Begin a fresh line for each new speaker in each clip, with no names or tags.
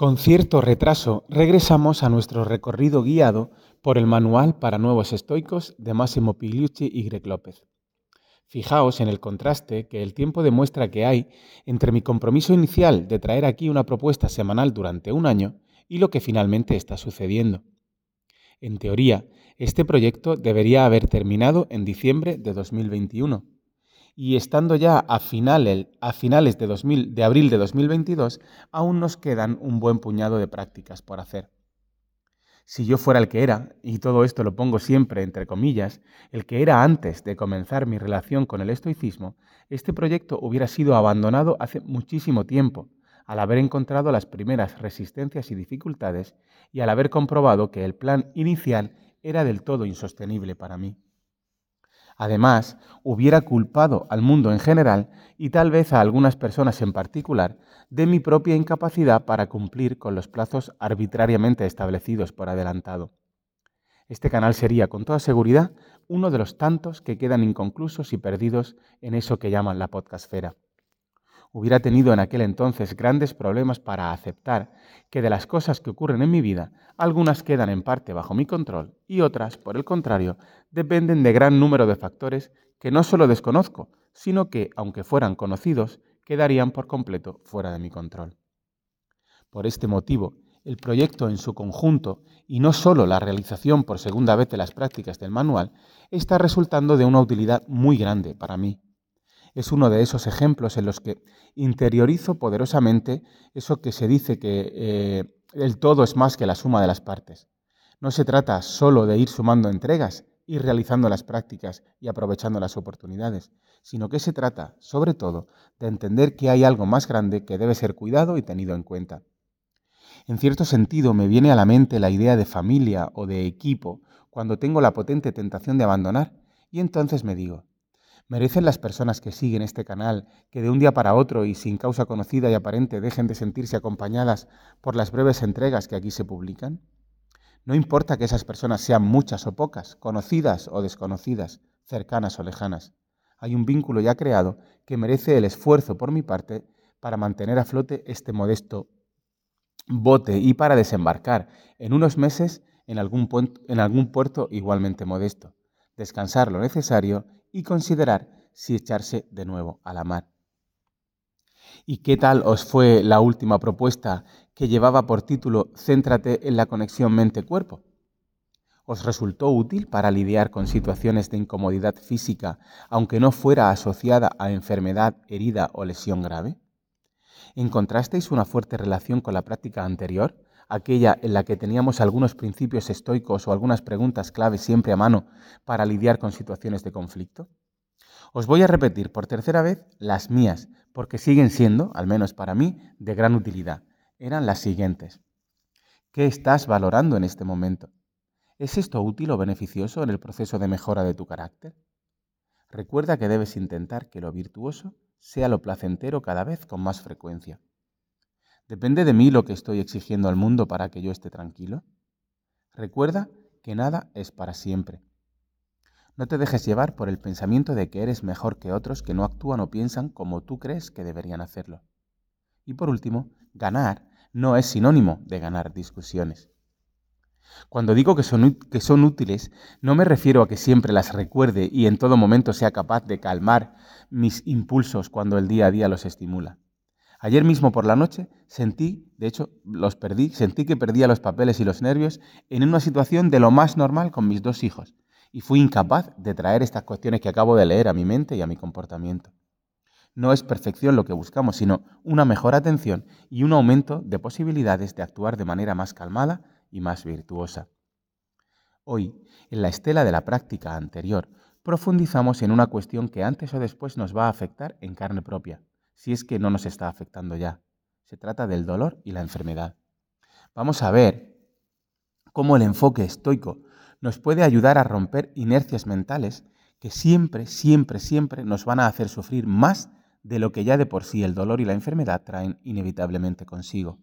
Con cierto retraso regresamos a nuestro recorrido guiado por el Manual para Nuevos Estoicos de Massimo Pigliucci y Greg López. Fijaos en el contraste que el tiempo demuestra que hay entre mi compromiso inicial de traer aquí una propuesta semanal durante un año y lo que finalmente está sucediendo. En teoría, este proyecto debería haber terminado en diciembre de 2021 y estando ya a, a finales de, de abril de 2022, aún nos quedan un buen puñado de prácticas por hacer. Si yo fuera el que era, y todo esto lo pongo siempre entre comillas, el que era antes de comenzar mi relación con el estoicismo, este proyecto hubiera sido abandonado hace muchísimo tiempo, al haber encontrado las primeras resistencias y dificultades y al haber comprobado que el plan inicial era del todo insostenible para mí. Además, hubiera culpado al mundo en general y tal vez a algunas personas en particular de mi propia incapacidad para cumplir con los plazos arbitrariamente establecidos por adelantado. Este canal sería, con toda seguridad, uno de los tantos que quedan inconclusos y perdidos en eso que llaman la podcastfera hubiera tenido en aquel entonces grandes problemas para aceptar que de las cosas que ocurren en mi vida, algunas quedan en parte bajo mi control y otras, por el contrario, dependen de gran número de factores que no solo desconozco, sino que, aunque fueran conocidos, quedarían por completo fuera de mi control. Por este motivo, el proyecto en su conjunto, y no solo la realización por segunda vez de las prácticas del manual, está resultando de una utilidad muy grande para mí es uno de esos ejemplos en los que interiorizo poderosamente eso que se dice que eh, el todo es más que la suma de las partes. No se trata solo de ir sumando entregas y realizando las prácticas y aprovechando las oportunidades, sino que se trata, sobre todo, de entender que hay algo más grande que debe ser cuidado y tenido en cuenta. En cierto sentido, me viene a la mente la idea de familia o de equipo cuando tengo la potente tentación de abandonar, y entonces me digo, ¿Merecen las personas que siguen este canal que de un día para otro y sin causa conocida y aparente dejen de sentirse acompañadas por las breves entregas que aquí se publican? No importa que esas personas sean muchas o pocas, conocidas o desconocidas, cercanas o lejanas. Hay un vínculo ya creado que merece el esfuerzo por mi parte para mantener a flote este modesto bote y para desembarcar en unos meses en algún, en algún puerto igualmente modesto, descansar lo necesario y considerar si echarse de nuevo a la mar. ¿Y qué tal os fue la última propuesta que llevaba por título Céntrate en la conexión mente-cuerpo? ¿Os resultó útil para lidiar con situaciones de incomodidad física, aunque no fuera asociada a enfermedad, herida o lesión grave? ¿Encontrasteis una fuerte relación con la práctica anterior, aquella en la que teníamos algunos principios estoicos o algunas preguntas clave siempre a mano para lidiar con situaciones de conflicto? Os voy a repetir por tercera vez las mías, porque siguen siendo, al menos para mí, de gran utilidad. Eran las siguientes. ¿Qué estás valorando en este momento? ¿Es esto útil o beneficioso en el proceso de mejora de tu carácter? Recuerda que debes intentar que lo virtuoso sea lo placentero cada vez con más frecuencia. ¿Depende de mí lo que estoy exigiendo al mundo para que yo esté tranquilo? Recuerda que nada es para siempre. No te dejes llevar por el pensamiento de que eres mejor que otros que no actúan o piensan como tú crees que deberían hacerlo. Y por último, ganar no es sinónimo de ganar discusiones. Cuando digo que son, útiles, no me refiero a que siempre las recuerde y en todo momento sea capaz de calmar mis impulsos cuando el día a día los estimula. Ayer mismo por la noche sentí, de hecho los perdí, sentí que perdía los papeles y los nervios en una situación de lo más normal con mis dos hijos y fui incapaz de traer estas cuestiones que acabo de leer a mi mente y a mi comportamiento. No es perfección lo que buscamos, sino una mejor atención y un aumento de posibilidades de actuar de manera más calmada y más virtuosa. Hoy, en la estela de la práctica anterior, profundizamos en una cuestión que antes o después nos va a afectar en carne propia si es que no nos está afectando ya. Se trata del dolor y la enfermedad. Vamos a ver cómo el enfoque estoico nos puede ayudar a romper inercias mentales que siempre, siempre, siempre nos van a hacer sufrir más de lo que ya de por sí el dolor y la enfermedad traen inevitablemente consigo.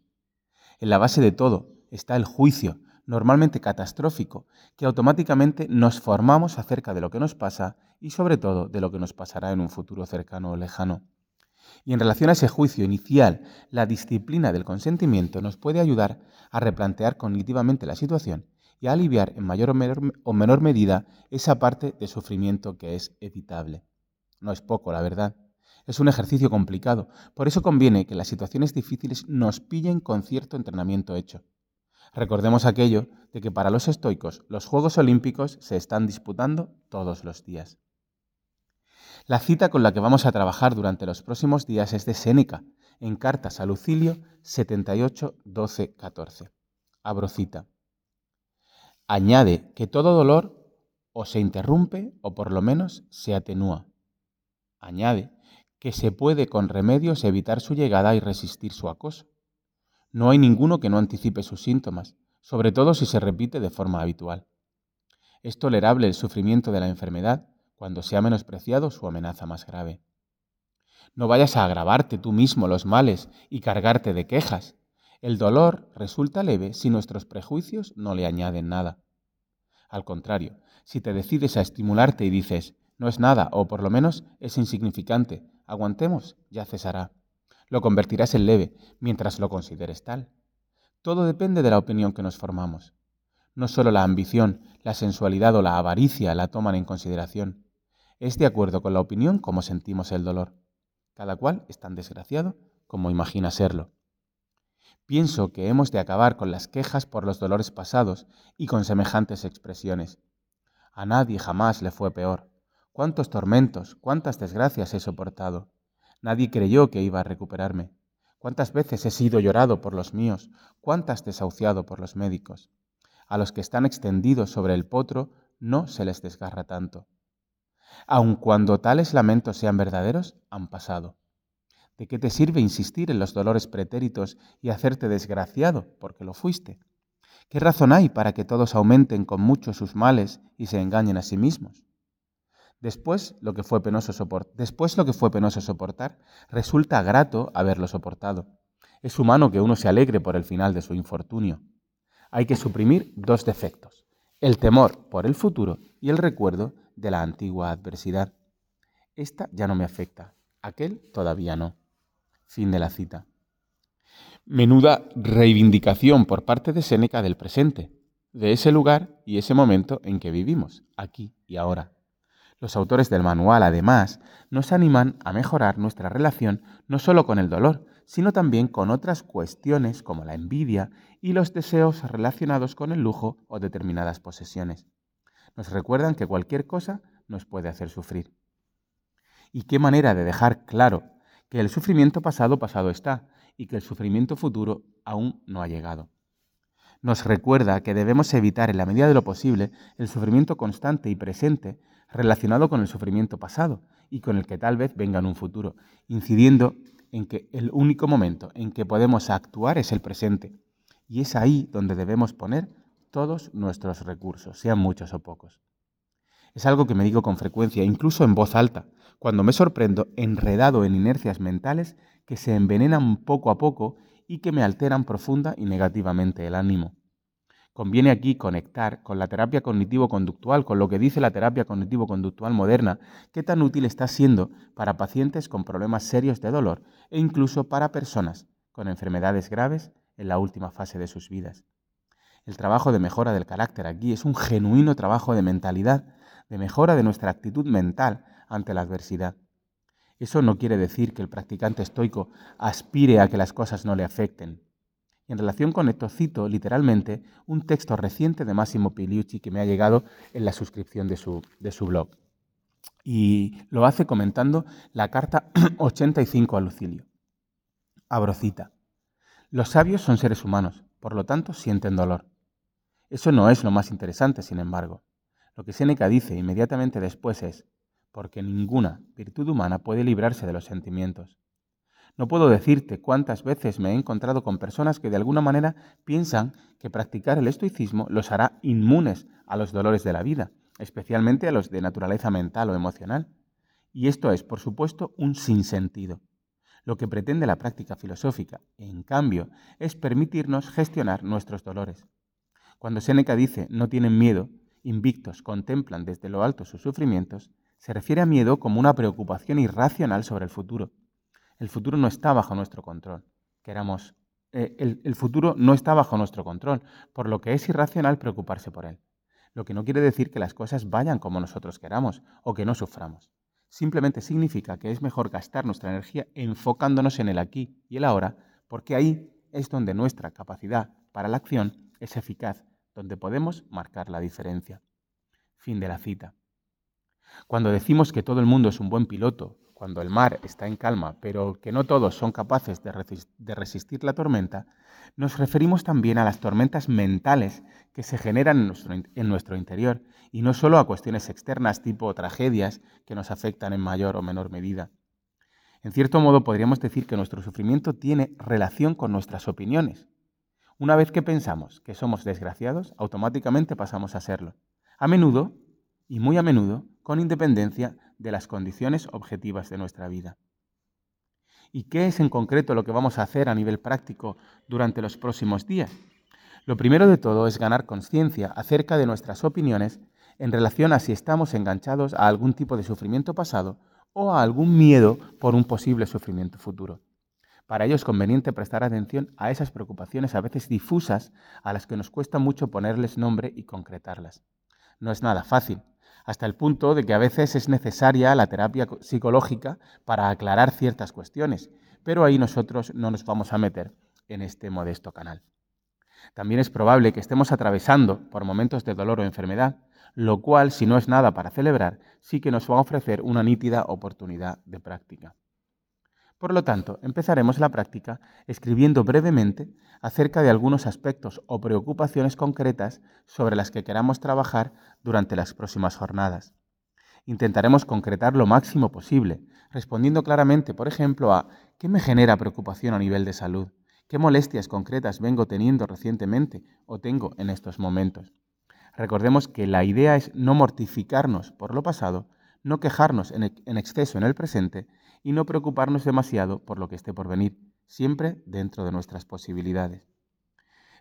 En la base de todo está el juicio, normalmente catastrófico, que automáticamente nos formamos acerca de lo que nos pasa y sobre todo de lo que nos pasará en un futuro cercano o lejano. Y en relación a ese juicio inicial, la disciplina del consentimiento nos puede ayudar a replantear cognitivamente la situación y a aliviar en mayor o menor, medida esa parte de sufrimiento que es evitable. No es poco, la verdad. Es un ejercicio complicado, por eso conviene que las situaciones difíciles nos pillen con cierto entrenamiento hecho. Recordemos aquello de que para los estoicos los Juegos Olímpicos se están disputando todos los días. La cita con la que vamos a trabajar durante los próximos días es de Séneca, en Cartas a Lucilio 78, 12, 14. Abro cita. Añade que todo dolor o se interrumpe o por lo menos se atenúa. Añade que se puede con remedios evitar su llegada y resistir su acoso. No hay ninguno que no anticipe sus síntomas, sobre todo si se repite de forma habitual. Es tolerable el sufrimiento de la enfermedad cuando se ha menospreciado su amenaza más grave. No vayas a agravarte tú mismo los males y cargarte de quejas. El dolor resulta leve si nuestros prejuicios no le añaden nada. Al contrario, si te decides a estimularte y dices, no es nada, o por lo menos es insignificante, aguantemos, ya cesará. Lo convertirás en leve, mientras lo consideres tal. Todo depende de la opinión que nos formamos. No solo la ambición, la sensualidad o la avaricia la toman en consideración es de acuerdo con la opinión como sentimos el dolor. Cada cual es tan desgraciado como imagina serlo. Pienso que hemos de acabar con las quejas por los dolores pasados y con semejantes expresiones. A nadie jamás le fue peor. Cuántos tormentos, cuántas desgracias he soportado. Nadie creyó que iba a recuperarme. Cuántas veces he sido llorado por los míos, cuántas desahuciado por los médicos. A los que están extendidos sobre el potro no se les desgarra tanto aun cuando tales lamentos sean verdaderos, han pasado. ¿De qué te sirve insistir en los dolores pretéritos y hacerte desgraciado porque lo fuiste? ¿Qué razón hay para que todos aumenten con mucho sus males y se engañen a sí mismos? Después lo que fue penoso, Después lo que fue penoso soportar, resulta grato haberlo soportado. Es humano que uno se alegre por el final de su infortunio. Hay que suprimir dos defectos, el temor por el futuro y el recuerdo de la antigua adversidad. Esta ya no me afecta, aquel todavía no. Fin de la cita. Menuda reivindicación por parte de Séneca del presente, de ese lugar y ese momento en que vivimos, aquí y ahora. Los autores del manual, además, nos animan a mejorar nuestra relación no solo con el dolor, sino también con otras cuestiones como la envidia y los deseos relacionados con el lujo o determinadas posesiones nos recuerdan que cualquier cosa nos puede hacer sufrir. Y qué manera de dejar claro que el sufrimiento pasado pasado está y que el sufrimiento futuro aún no ha llegado. Nos recuerda que debemos evitar en la medida de lo posible el sufrimiento constante y presente relacionado con el sufrimiento pasado y con el que tal vez venga en un futuro, incidiendo en que el único momento en que podemos actuar es el presente. Y es ahí donde debemos poner todos nuestros recursos, sean muchos o pocos. Es algo que me digo con frecuencia, incluso en voz alta, cuando me sorprendo enredado en inercias mentales que se envenenan poco a poco y que me alteran profunda y negativamente el ánimo. Conviene aquí conectar con la terapia cognitivo-conductual, con lo que dice la terapia cognitivo-conductual moderna, qué tan útil está siendo para pacientes con problemas serios de dolor e incluso para personas con enfermedades graves en la última fase de sus vidas. El trabajo de mejora del carácter aquí es un genuino trabajo de mentalidad, de mejora de nuestra actitud mental ante la adversidad. Eso no quiere decir que el practicante estoico aspire a que las cosas no le afecten. en relación con esto cito literalmente un texto reciente de Massimo Piliucci que me ha llegado en la suscripción de su, de su blog. Y lo hace comentando la carta 85 a Lucilio. Abrocita. Los sabios son seres humanos, por lo tanto sienten dolor. Eso no es lo más interesante, sin embargo. Lo que Séneca dice inmediatamente después es, porque ninguna virtud humana puede librarse de los sentimientos. No puedo decirte cuántas veces me he encontrado con personas que de alguna manera piensan que practicar el estoicismo los hará inmunes a los dolores de la vida, especialmente a los de naturaleza mental o emocional. Y esto es, por supuesto, un sinsentido. Lo que pretende la práctica filosófica, en cambio, es permitirnos gestionar nuestros dolores. Cuando Séneca dice no tienen miedo, invictos contemplan desde lo alto sus sufrimientos, se refiere a miedo como una preocupación irracional sobre el futuro. El futuro no está bajo nuestro control. Queramos, eh, el, el futuro no está bajo nuestro control, por lo que es irracional preocuparse por él. Lo que no quiere decir que las cosas vayan como nosotros queramos o que no suframos. Simplemente significa que es mejor gastar nuestra energía enfocándonos en el aquí y el ahora, porque ahí es donde nuestra capacidad para la acción es eficaz, donde podemos marcar la diferencia. Fin de la cita. Cuando decimos que todo el mundo es un buen piloto, cuando el mar está en calma, pero que no todos son capaces de, resistir la tormenta, nos referimos también a las tormentas mentales que se generan en nuestro, interior y no solo a cuestiones externas tipo tragedias que nos afectan en mayor o menor medida. En cierto modo podríamos decir que nuestro sufrimiento tiene relación con nuestras opiniones. Una vez que pensamos que somos desgraciados, automáticamente pasamos a serlo. A menudo, y muy a menudo, con independencia de las condiciones objetivas de nuestra vida. ¿Y qué es en concreto lo que vamos a hacer a nivel práctico durante los próximos días? Lo primero de todo es ganar conciencia acerca de nuestras opiniones en relación a si estamos enganchados a algún tipo de sufrimiento pasado o a algún miedo por un posible sufrimiento futuro. Para ello es conveniente prestar atención a esas preocupaciones a veces difusas a las que nos cuesta mucho ponerles nombre y concretarlas. No es nada fácil, hasta el punto de que a veces es necesaria la terapia psicológica para aclarar ciertas cuestiones, pero ahí nosotros no nos vamos a meter en este modesto canal. También es probable que estemos atravesando por momentos de dolor o enfermedad, lo cual, si no es nada para celebrar, sí que nos va a ofrecer una nítida oportunidad de práctica. Por lo tanto, empezaremos la práctica escribiendo brevemente acerca de algunos aspectos o preocupaciones concretas sobre las que queramos trabajar durante las próximas jornadas. Intentaremos concretar lo máximo posible, respondiendo claramente, por ejemplo, a ¿qué me genera preocupación a nivel de salud? ¿Qué molestias concretas vengo teniendo recientemente o tengo en estos momentos? Recordemos que la idea es no mortificarnos por lo pasado, no quejarnos en, exceso en el presente y no preocuparnos demasiado por lo que esté por venir, siempre dentro de nuestras posibilidades.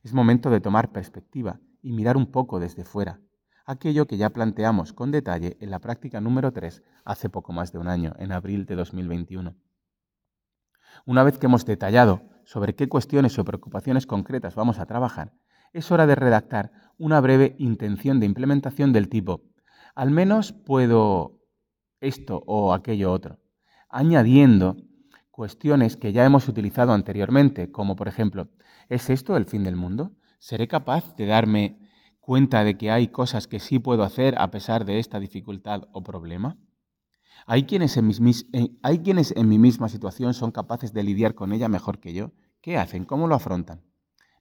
Es momento de tomar perspectiva y mirar un poco desde fuera, aquello que ya planteamos con detalle en la práctica número 3 hace poco más de un año, en abril de 2021. Una vez que hemos detallado sobre qué cuestiones o preocupaciones concretas vamos a trabajar, es hora de redactar una breve intención de implementación del tipo, al menos puedo esto o aquello otro añadiendo cuestiones que ya hemos utilizado anteriormente, como por ejemplo, ¿es esto el fin del mundo? ¿Seré capaz de darme cuenta de que hay cosas que sí puedo hacer a pesar de esta dificultad o problema? ¿Hay quienes, en ¿Hay quienes en mi misma situación son capaces de lidiar con ella mejor que yo? ¿Qué hacen? ¿Cómo lo afrontan?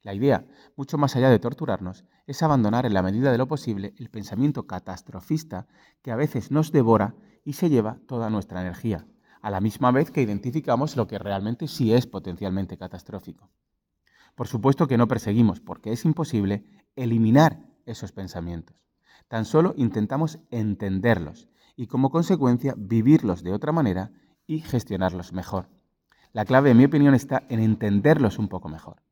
La idea, mucho más allá de torturarnos, es abandonar en la medida de lo posible el pensamiento catastrofista que a veces nos devora y se lleva toda nuestra energía, a la misma vez que identificamos lo que realmente sí es potencialmente catastrófico. Por supuesto que no perseguimos, porque es imposible eliminar esos pensamientos. Tan solo intentamos entenderlos y como consecuencia vivirlos de otra manera y gestionarlos mejor. La clave, en mi opinión, está en entenderlos un poco mejor.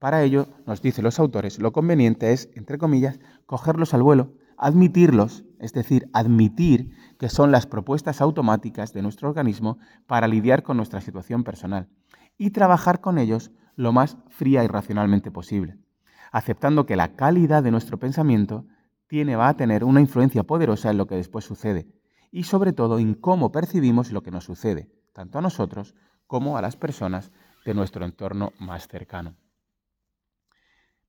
Para ello, nos dicen los autores, lo conveniente es, entre comillas, cogerlos al vuelo admitirlos, es decir, admitir que son las propuestas automáticas de nuestro organismo para lidiar con nuestra situación personal y trabajar con ellos lo más fría y racionalmente posible, aceptando que la calidad de nuestro pensamiento tiene, va a tener una influencia poderosa en lo que después sucede y sobre todo en cómo percibimos lo que nos sucede, tanto a nosotros como a las personas de nuestro entorno más cercano.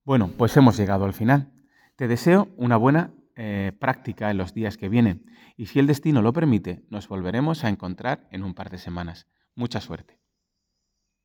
Bueno, pues hemos llegado al final. Te deseo una buena eh, práctica en los días que vienen y si el destino lo permite, nos volveremos a encontrar en un par de semanas. Mucha suerte.